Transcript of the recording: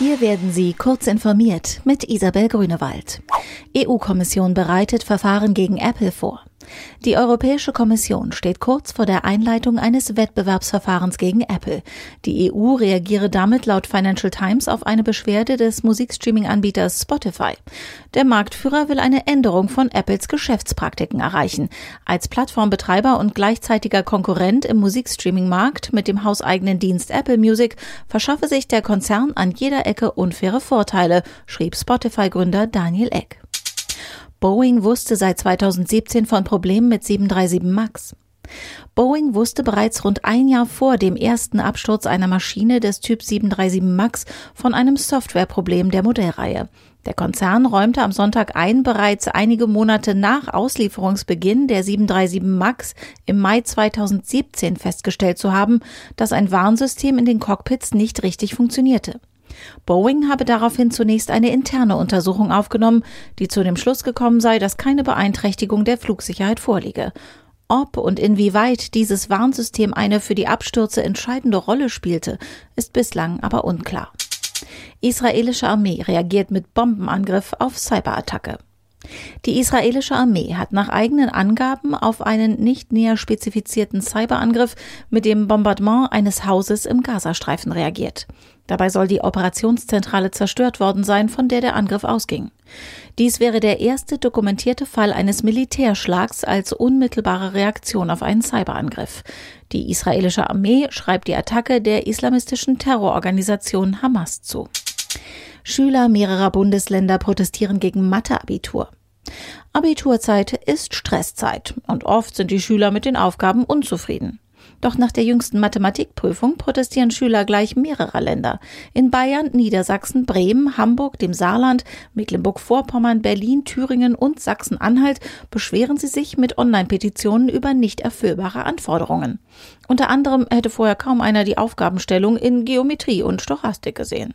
Hier werden Sie kurz informiert mit Isabel Grünewald. EU-Kommission bereitet Verfahren gegen Apple vor. Die Europäische Kommission steht kurz vor der Einleitung eines Wettbewerbsverfahrens gegen Apple. Die EU reagiere damit laut Financial Times auf eine Beschwerde des Musikstreaming-Anbieters Spotify. Der Marktführer will eine Änderung von Apples Geschäftspraktiken erreichen. Als Plattformbetreiber und gleichzeitiger Konkurrent im Musikstreaming-Markt mit dem hauseigenen Dienst Apple Music verschaffe sich der Konzern an jeder Ecke unfaire Vorteile, schrieb Spotify-Gründer Daniel Eck. Boeing wusste seit 2017 von Problemen mit 737 MAX. Boeing wusste bereits rund ein Jahr vor dem ersten Absturz einer Maschine des Typ 737 MAX von einem Softwareproblem der Modellreihe. Der Konzern räumte am Sonntag ein, bereits einige Monate nach Auslieferungsbeginn der 737 MAX im Mai 2017 festgestellt zu haben, dass ein Warnsystem in den Cockpits nicht richtig funktionierte. Boeing habe daraufhin zunächst eine interne Untersuchung aufgenommen, die zu dem Schluss gekommen sei, dass keine Beeinträchtigung der Flugsicherheit vorliege. Ob und inwieweit dieses Warnsystem eine für die Abstürze entscheidende Rolle spielte, ist bislang aber unklar. Israelische Armee reagiert mit Bombenangriff auf Cyberattacke. Die israelische Armee hat nach eigenen Angaben auf einen nicht näher spezifizierten Cyberangriff mit dem Bombardement eines Hauses im Gazastreifen reagiert. Dabei soll die Operationszentrale zerstört worden sein, von der der Angriff ausging. Dies wäre der erste dokumentierte Fall eines Militärschlags als unmittelbare Reaktion auf einen Cyberangriff. Die israelische Armee schreibt die Attacke der islamistischen Terrororganisation Hamas zu. Schüler mehrerer Bundesländer protestieren gegen Matheabitur. Abiturzeit ist Stresszeit und oft sind die Schüler mit den Aufgaben unzufrieden. Doch nach der jüngsten Mathematikprüfung protestieren Schüler gleich mehrerer Länder. In Bayern, Niedersachsen, Bremen, Hamburg, dem Saarland, Mecklenburg-Vorpommern, Berlin, Thüringen und Sachsen-Anhalt beschweren sie sich mit Online-Petitionen über nicht erfüllbare Anforderungen. Unter anderem hätte vorher kaum einer die Aufgabenstellung in Geometrie und Stochastik gesehen.